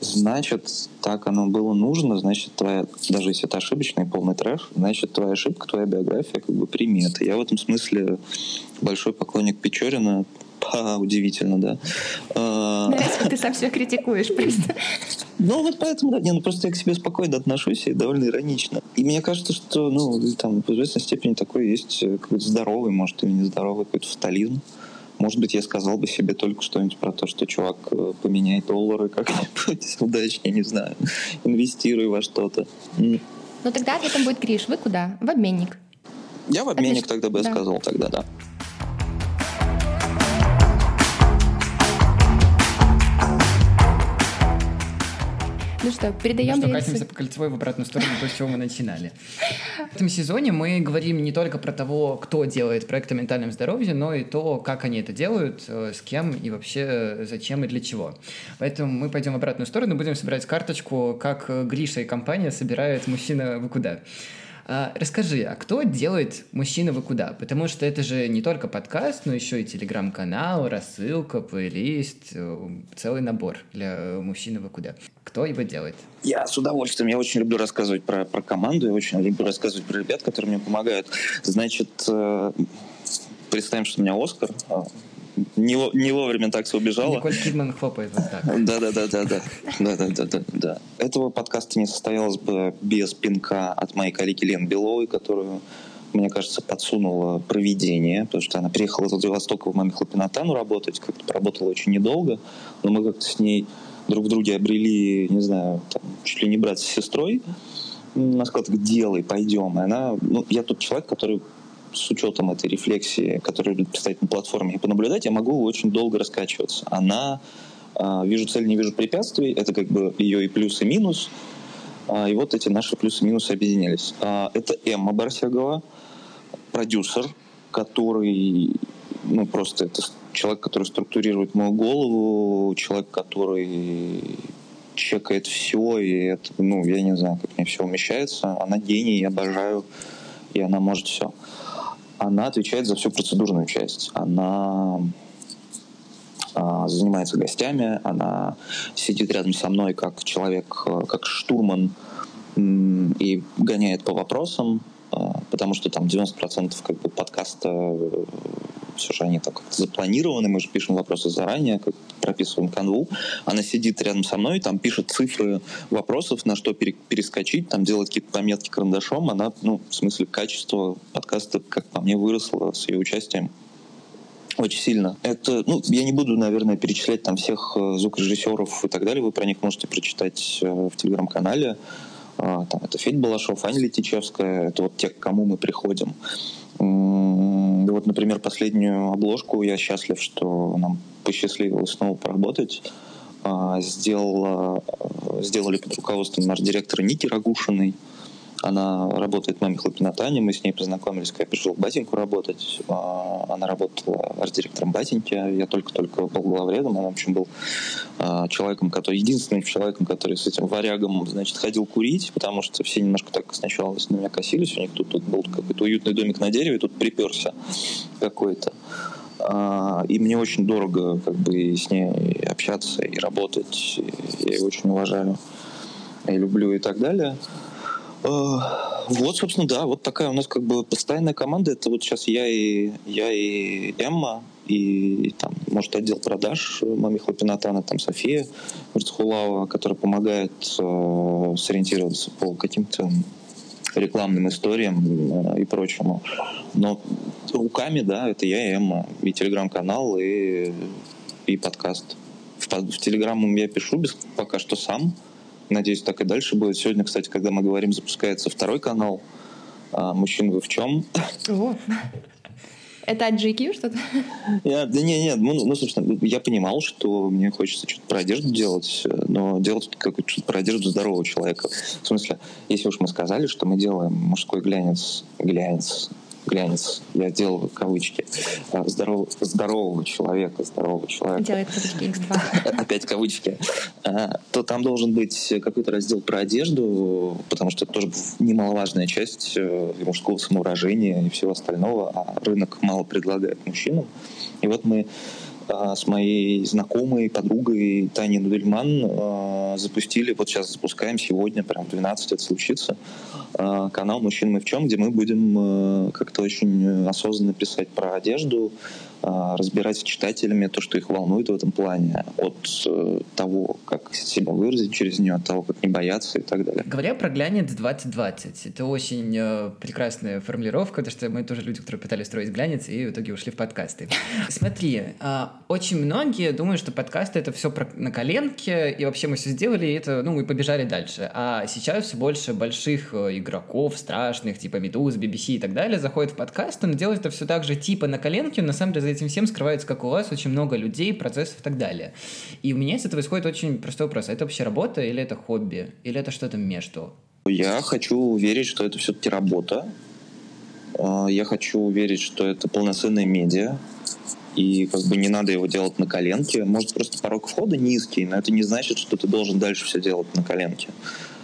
значит, так оно было нужно, значит, твоя, даже если это ошибочный полный трэш, значит, твоя ошибка, твоя биография как бы примета. Я в этом смысле большой поклонник Печорина, Ха, удивительно, да. А, Нравится, ты сам себя критикуешь просто. Ну, вот поэтому, да, не, ну просто я к себе спокойно отношусь и довольно иронично. И мне кажется, что, ну, там, в известной степени такой есть э, какой-то здоровый, может, или нездоровый какой-то фатализм. Может быть, я сказал бы себе только что-нибудь про то, что чувак, э, поменяй доллары как-нибудь удачнее, не знаю, инвестируй во что-то. Ну тогда ответом будет Гриш. Вы куда? В обменник. Я в обменник Отлично. тогда бы да. сказал тогда, да. Ну что, передаем ну что, катимся по кольцевой в обратную сторону, то, с чего мы начинали. В этом сезоне мы говорим не только про того, кто делает проект о ментальном здоровье, но и то, как они это делают, э, с кем и вообще зачем и для чего. Поэтому мы пойдем в обратную сторону, будем собирать карточку, как Гриша и компания собирают мужчина вы куда. А, расскажи, а кто делает «Мужчина, вы куда?» Потому что это же не только подкаст, но еще и телеграм-канал, рассылка, плейлист, э, целый набор для э, «Мужчина, вы куда?» Кто его делает? Я с удовольствием. Я очень люблю рассказывать про, про команду, я очень люблю рассказывать про ребят, которые мне помогают. Значит, э, представим, что у меня Оскар, а, не, не вовремя такса убежала. Николь Кидман хлопает вот так. Да, да, да, да, да, да, да, да, да, да. Этого подкаста не состоялось бы без пинка от моей коллеги Лен Беловой, которую мне кажется, подсунула проведение, потому что она приехала из Владивостока в Маме Хлопинатану работать, как-то работала очень недолго, но мы как-то с ней друг в друге обрели, не знаю, там, чуть ли не брат с сестрой. Она сказала, делай, пойдем. И она, ну, я тот человек, который с учетом этой рефлексии, которая будет представить на платформе, и понаблюдать, я могу очень долго раскачиваться. Она э, вижу цель, не вижу препятствий, это как бы ее и плюс, и минус. Э, и вот эти наши плюсы и минусы объединились. Э, это Эмма Барсягова, продюсер, который, ну, просто это человек, который структурирует мою голову, человек, который чекает все, и это, ну, я не знаю, как мне все умещается. Она гений, я обожаю, и она может все она отвечает за всю процедурную часть. Она а, занимается гостями, она сидит рядом со мной как человек, э, как штурман и гоняет по вопросам, а, потому что там 90% как бы подкаста э, все же они так запланированы, мы же пишем вопросы заранее, как прописываем канву. Она сидит рядом со мной, там пишет цифры вопросов, на что перескочить, там делает какие-то пометки карандашом. Она, ну, в смысле, качество подкаста, как по мне, выросло с ее участием очень сильно. Это, ну, я не буду, наверное, перечислять там всех э, звукорежиссеров и так далее. Вы про них можете прочитать э, в телеграм-канале. А, там это Федь Балашов, Аня Летичевская. Это вот те, к кому мы приходим. Вот, например, последнюю обложку я счастлив, что нам посчастливилось снова поработать. А, сделала, сделали под руководством наш директора Ники Рагушиной. Она работает «Маме Хлопинатане», мы с ней познакомились, когда я пришел в Батеньку работать. А, она работала арт-директором Батеньки, я только-только был главредом, она, в общем, был а, человеком, который, единственным человеком, который с этим варягом, значит, ходил курить, потому что все немножко так сначала на меня косились, у них тут, тут был какой-то уютный домик на дереве, тут приперся какой-то. А, и мне очень дорого как бы с ней общаться и работать. Я ее очень уважаю и люблю и так далее. Э, вот, собственно, да, вот такая у нас как бы постоянная команда. Это вот сейчас я и я и Эмма, и, там, может, отдел продаж Мами Хлопинатана, там София Мурцхулава, которая помогает э, сориентироваться по каким-то рекламным историям э, и прочему. Но руками, да, это я и Эмма, и телеграм-канал, и, и подкаст. В, в телеграм я пишу без, пока что сам, Надеюсь, так и дальше будет. Сегодня, кстати, когда мы говорим, запускается второй канал «Мужчин, вы в чем?». Это от GQ что-то? Я, да не, нет, ну, ну, собственно, я понимал, что мне хочется что-то про одежду делать, но делать какое-то про одежду здорового человека. В смысле, если уж мы сказали, что мы делаем мужской глянец, глянец, глянец, я делаю кавычки, а, здоров, здорового человека, здорового человека. Делает кавычки X2. Опять кавычки. А, то там должен быть какой-то раздел про одежду, потому что это тоже немаловажная часть э, мужского самовыражения и всего остального, а рынок мало предлагает мужчинам. И вот мы с моей знакомой, подругой Таней Нудельман запустили, вот сейчас запускаем сегодня, прям в 12 это случится, Э, канал «Мужчин мы в чем», где мы будем э, как-то очень осознанно писать про одежду, разбирать с читателями то, что их волнует в этом плане, от э, того, как себя выразить через нее, от того, как не бояться и так далее. Говоря про глянец 2020, это очень э, прекрасная формулировка, потому что мы тоже люди, которые пытались строить глянец и в итоге ушли в подкасты. Смотри, э, очень многие думают, что подкасты это все на коленке, и вообще мы все сделали, и это, ну, мы побежали дальше. А сейчас все больше больших игроков, страшных, типа Медуз, BBC и так далее, заходят в подкасты, но делают это все так же типа на коленке, но на самом деле за этим всем скрывается, как у вас, очень много людей, процессов и так далее. И у меня из этого исходит очень простой вопрос. Это вообще работа или это хобби? Или это что-то между? Я хочу верить, что это все-таки работа. А, я хочу верить, что это полноценная медиа, и как бы не надо его делать на коленке. Может, просто порог входа низкий, но это не значит, что ты должен дальше все делать на коленке.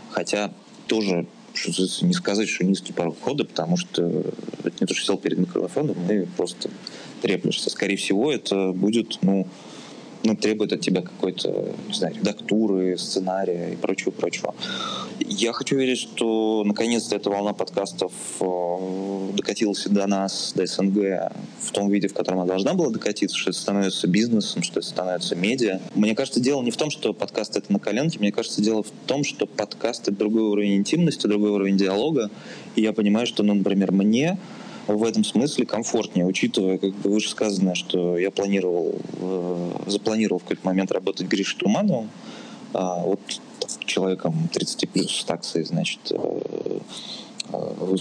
Хотя тоже не сказать, что низкий порог входа, потому что это не то, что сел перед микрофоном, и просто треплешься. Скорее всего, это будет, ну, ну, требует от тебя какой-то, не знаю, редактуры, сценария и прочего-прочего. Я хочу верить, что наконец-то эта волна подкастов э, докатилась до нас, до СНГ, в том виде, в котором она должна была докатиться, что это становится бизнесом, что это становится медиа. Мне кажется, дело не в том, что подкаст — это на коленке, мне кажется, дело в том, что подкаст — это другой уровень интимности, другой уровень диалога, и я понимаю, что, ну, например, мне в этом смысле комфортнее, учитывая, как бы вышесказанное, что я планировал, э, запланировал в какой-то момент работать Гришей Тумановым, а вот человеком 30 плюс с таксой, значит, э, э, в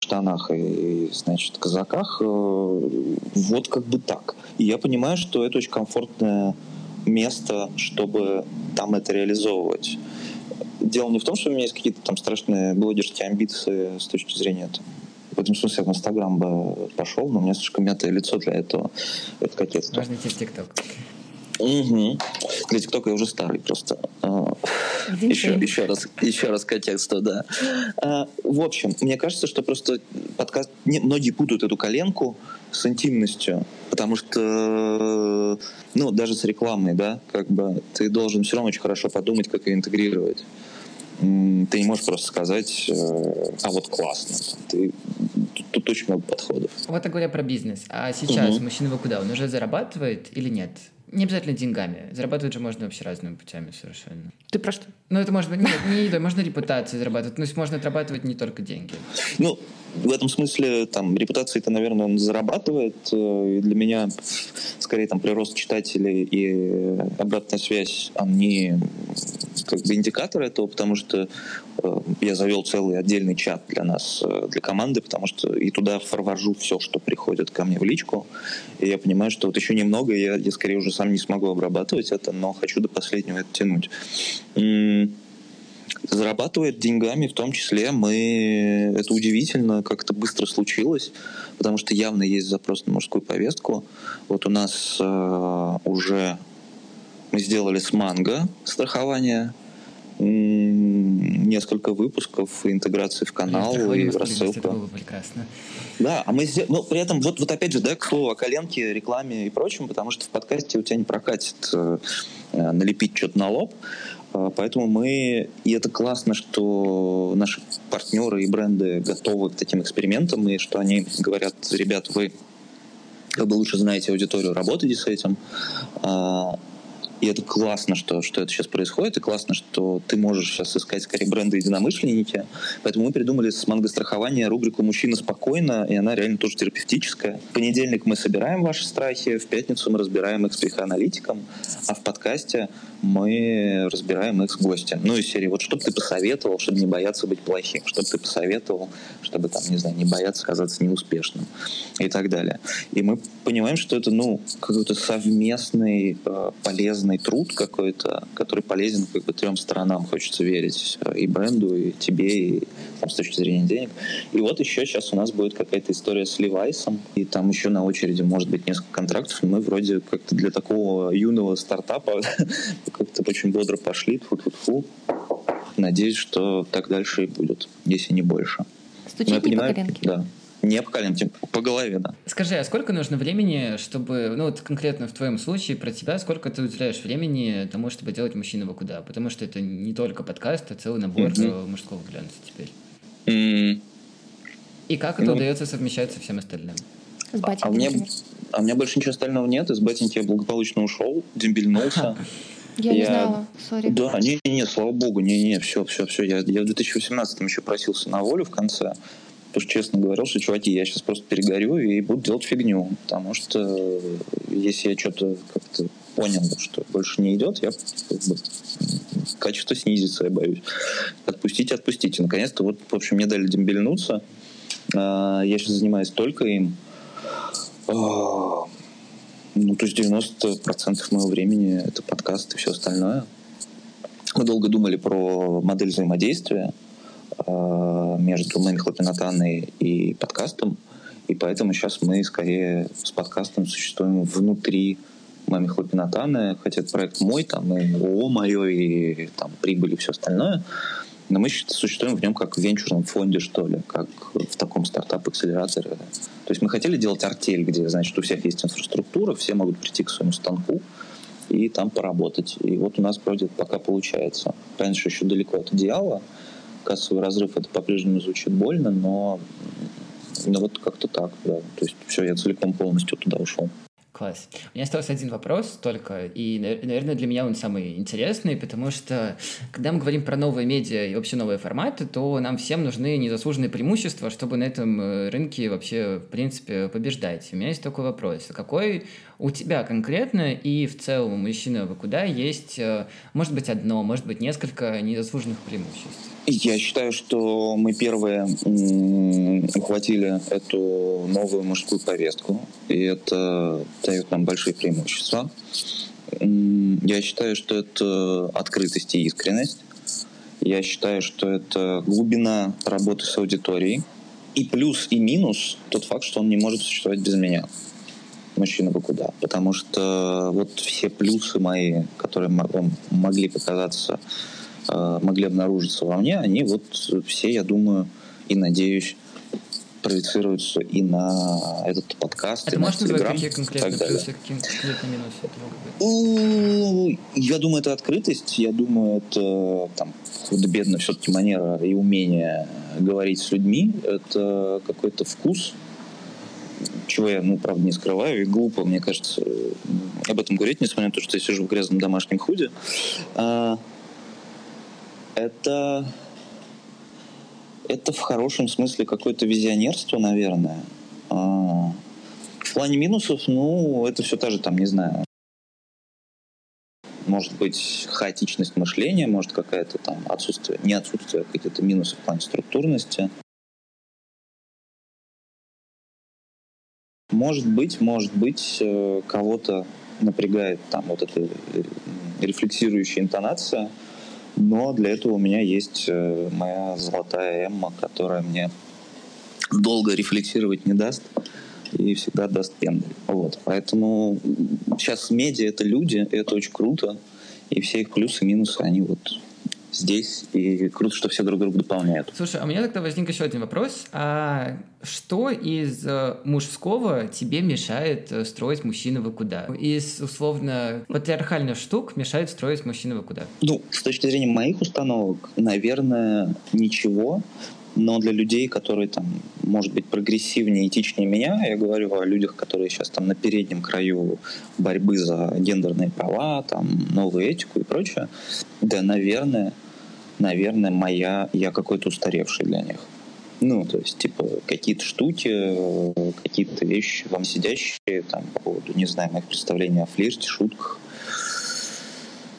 штанах и, значит, казаках, э, вот как бы так. И я понимаю, что это очень комфортное место, чтобы там это реализовывать. Дело не в том, что у меня есть какие-то там страшные блогерские амбиции с точки зрения там, в этом смысле в Инстаграм бы пошел, но у меня слишком мятое лицо для этого. Это кокетство. Можно идти в ТикТок. Угу. Для ТикТока я уже старый просто. еще, еще, раз, еще раз контексту, да. А, в общем, мне кажется, что просто подкаст... Не, многие путают эту коленку с интимностью, потому что, ну, даже с рекламой, да, как бы ты должен все равно очень хорошо подумать, как ее интегрировать ты не можешь просто сказать, э, а вот классно. Ты, тут, очень много подходов. Вот так говоря про бизнес. А сейчас угу. мужчина вы куда? Он уже зарабатывает или нет? Не обязательно деньгами. Зарабатывать же можно вообще разными путями совершенно. Ты про что? Ну, это быть... Нет, не едой, можно репутацией зарабатывать. Ну, то есть можно отрабатывать не только деньги. Ну, в этом смысле, там, репутацией-то, наверное, он зарабатывает. Э, и для меня, скорее, там, прирост читателей и обратная связь, они как бы индикатор этого, потому что э, я завел целый отдельный чат для нас, э, для команды, потому что и туда форважу все, что приходит ко мне в личку. И я понимаю, что вот еще немного, я, я скорее уже сам не смогу обрабатывать это, но хочу до последнего это тянуть зарабатывает деньгами, в том числе мы... Это удивительно, как это быстро случилось, потому что явно есть запрос на мужскую повестку. Вот у нас э, уже мы сделали с манго страхование, несколько выпусков, интеграции в канал и в рассылку. Это было прекрасно. Да, а мы сделали... Ну, при этом, вот, вот опять же, да, к слову о коленке, рекламе и прочем, потому что в подкасте у тебя не прокатит э, налепить что-то на лоб. А, поэтому мы, и это классно, что наши партнеры и бренды готовы к таким экспериментам, и что они говорят, ребят, вы как бы лучше знаете аудиторию, работайте с этим. И это классно, что, что это сейчас происходит, и классно, что ты можешь сейчас искать скорее бренды единомышленники. Поэтому мы придумали с страхования рубрику «Мужчина спокойно», и она реально тоже терапевтическая. В понедельник мы собираем ваши страхи, в пятницу мы разбираем их с психоаналитиком, а в подкасте мы разбираем их с гостем. Ну, из серии, вот что ты посоветовал, чтобы не бояться быть плохим, что ты посоветовал, чтобы там, не знаю, не бояться казаться неуспешным и так далее. И мы понимаем, что это, ну, какой-то совместный э, полезный труд какой-то, который полезен как бы трем сторонам, хочется верить, и бренду, и тебе, и с точки зрения денег. И вот еще сейчас у нас будет какая-то история с Левайсом, и там еще на очереди может быть несколько контрактов, и мы вроде как-то для такого юного стартапа как-то очень бодро пошли, фу-фу-фу. Надеюсь, что так дальше и будет, если не больше. Стучит не понимаю, по коленке. Да. Не по коленке, по голове, да. Скажи, а сколько нужно времени, чтобы, ну вот конкретно в твоем случае про тебя, сколько ты уделяешь времени тому, чтобы делать мужчину куда? Потому что это не только подкаст, а целый набор mm-hmm. мужского глянца теперь. Mm-hmm. И как это ну, удается совмещать со всем остальным? С батенькой, а, а, мне, а у меня больше ничего остального нет. Из батеньки я благополучно ушел, дембельнулся. Я, я не знала, сори. Да, не-не, слава богу, не-не, все, все, все. Я, я в 2018 еще просился на волю в конце, потому что честно говорил, что, чуваки, я сейчас просто перегорю и буду делать фигню, потому что если я что-то как-то понял, что больше не идет, я как бы, качество снизится, я боюсь. Отпустите, отпустите. Наконец-то вот, в общем, мне дали дембельнуться. А, я сейчас занимаюсь только им. А, ну, то есть 90% моего времени это подкаст и все остальное. Мы долго думали про модель взаимодействия э, между Мэми Хлопинатаной и подкастом, и поэтому сейчас мы скорее с подкастом существуем внутри Маме Хлопинатаны, хотя это проект мой, там и ООО мое, и там прибыль и все остальное, но мы существуем в нем как в венчурном фонде, что ли, как в таком стартап-акселераторе. То есть мы хотели делать артель, где, значит, у всех есть инфраструктура, все могут прийти к своему станку и там поработать. И вот у нас вроде пока получается. Раньше еще далеко от идеала. Кассовый разрыв это по-прежнему звучит больно, но ну вот как-то так, да. То есть все, я целиком полностью туда ушел. Класс. У меня остался один вопрос только, и, наверное, для меня он самый интересный, потому что, когда мы говорим про новые медиа и вообще новые форматы, то нам всем нужны незаслуженные преимущества, чтобы на этом э, рынке вообще, в принципе, побеждать. У меня есть такой вопрос. Какой у тебя конкретно и в целом у мужчины вы куда есть, э, может быть, одно, может быть, несколько незаслуженных преимуществ? Я считаю, что мы первые ухватили эту новую мужскую повестку, и это дает нам большие преимущества. Я считаю, что это открытость и искренность. Я считаю, что это глубина работы с аудиторией. И плюс, и минус тот факт, что он не может существовать без меня. Мужчина бы куда. Потому что вот все плюсы мои, которые могли показаться Э, могли обнаружиться во мне, они вот все, я думаю и надеюсь, проецируются и на этот подкаст. А и ты можешь назвать, какие конкретные плюсы, какие конкретные минусы быть? Я думаю, это открытость, я думаю, это там худо-бедно все-таки манера и умение говорить с людьми, это какой-то вкус, чего я, ну, правда, не скрываю, и глупо, мне кажется, об этом говорить, несмотря на то, что я сижу в грязном домашнем худе. А, это это в хорошем смысле какое-то визионерство, наверное. А, в плане минусов, ну, это все та же, там, не знаю, может быть хаотичность мышления, может какая-то там отсутствие, не отсутствие, а какие-то минусы в плане структурности. Может быть, может быть, э, кого-то напрягает там вот эта э, рефлексирующая интонация – но для этого у меня есть э, моя золотая Эмма, которая мне долго рефлексировать не даст и всегда даст пендель. Вот. Поэтому сейчас медиа — это люди, это очень круто. И все их плюсы и минусы, они вот здесь, и круто, что все друг друга дополняют. Слушай, а у меня тогда возник еще один вопрос. А что из э, мужского тебе мешает э, строить мужчину вы куда? Из, условно, патриархальных штук мешает строить мужчину вы куда? Ну, с точки зрения моих установок, наверное, ничего, Но для людей, которые там, может быть, прогрессивнее, этичнее меня, я говорю о людях, которые сейчас там на переднем краю борьбы за гендерные права, там, новую этику и прочее, да, наверное, наверное, моя, я какой-то устаревший для них. Ну, то есть, типа, какие-то штуки, какие-то вещи вам сидящие, там, по поводу, не знаю, моих представлений о флирте, шутках,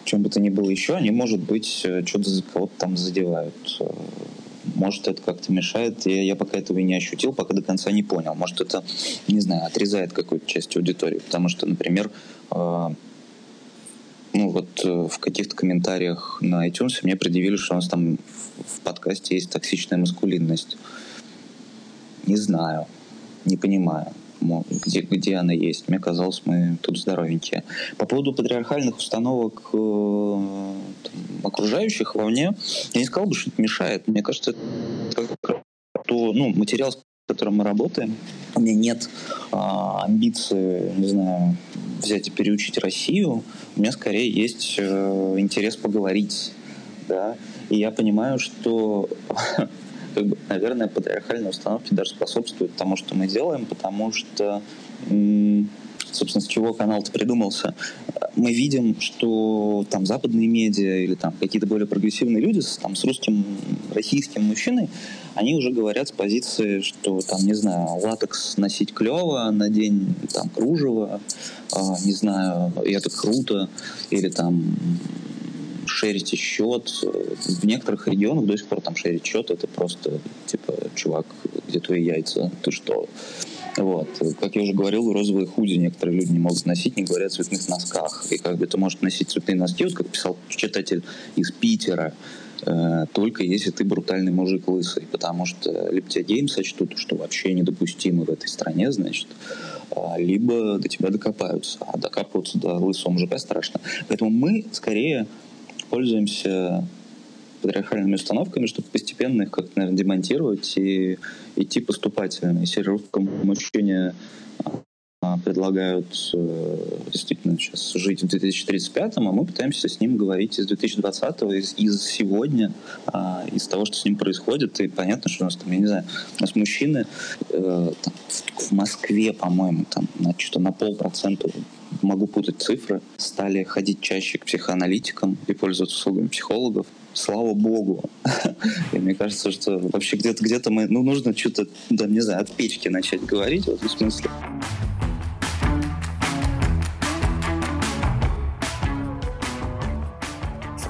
чем бы то ни было еще, они, может быть, э, что-то за кого-то там задевают. Может, это как-то мешает. Я, я пока этого и не ощутил, пока до конца не понял. Может, это, не знаю, отрезает какую-то часть аудитории. Потому что, например, э, ну вот э, в каких-то комментариях на iTunes мне предъявили, что у нас там в подкасте есть токсичная маскулинность. Не знаю, не понимаю, где, где она есть. Мне казалось, мы тут здоровенькие. По поводу патриархальных установок э, там, окружающих вовне, я не сказал бы, что это мешает. Мне кажется, это то, ну, материал, с которым мы работаем, у меня нет а, амбиции, не знаю, взять и переучить Россию, у меня скорее есть э, интерес поговорить, да, и я понимаю, что, как бы, наверное, патриархальные установки даже способствуют тому, что мы делаем, потому что собственно, с чего канал-то придумался, мы видим, что там западные медиа или там какие-то более прогрессивные люди там, с русским, российским мужчиной, они уже говорят с позиции, что там, не знаю, латекс носить клево, на день там кружево, э, не знаю, и это круто, или там шерите счет. В некоторых регионах до сих пор там шерить счет это просто типа, чувак, где твои яйца, ты что? Вот. Как я уже говорил, розовые худи некоторые люди не могут носить, не говоря о цветных носках. И как бы ты можешь носить цветные носки, вот как писал читатель из Питера, э, только если ты брутальный мужик лысый, потому что либо тебя гейм сочтут, что вообще недопустимо в этой стране, значит, а, либо до тебя докопаются. А докапываться до лысого мужика страшно. Поэтому мы скорее пользуемся патриархальными установками, чтобы постепенно их как-то, наверное, демонтировать и идти поступательно. Если русскому мужчине а, предлагают э, действительно сейчас жить в 2035-м, а мы пытаемся с ним говорить из 2020-го, из, из сегодня, а, из того, что с ним происходит. И понятно, что у нас там, я не знаю, у нас мужчины э, там, в Москве, по-моему, там на что-то на полпроцента могу путать цифры, стали ходить чаще к психоаналитикам и пользоваться услугами психологов слава богу. И мне кажется, что вообще где-то где-то мы, ну, нужно что-то, да, не знаю, от печки начать говорить в этом смысле.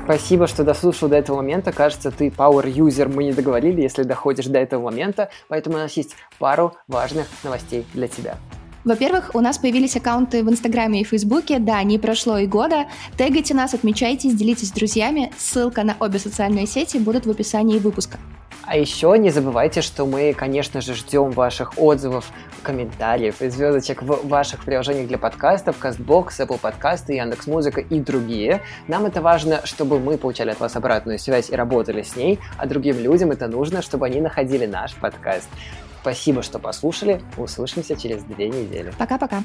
Спасибо, что дослушал до этого момента. Кажется, ты power user, мы не договорили, если доходишь до этого момента. Поэтому у нас есть пару важных новостей для тебя. Во-первых, у нас появились аккаунты в Инстаграме и Фейсбуке. Да, не прошло и года. Тегайте нас, отмечайтесь, делитесь с друзьями. Ссылка на обе социальные сети будут в описании выпуска. А еще не забывайте, что мы, конечно же, ждем ваших отзывов, комментариев и звездочек в ваших приложениях для подкастов, CastBox, Apple подкасты, Яндекс.Музыка и другие. Нам это важно, чтобы мы получали от вас обратную связь и работали с ней, а другим людям это нужно, чтобы они находили наш подкаст. Спасибо, что послушали. Услышимся через две недели. Пока-пока.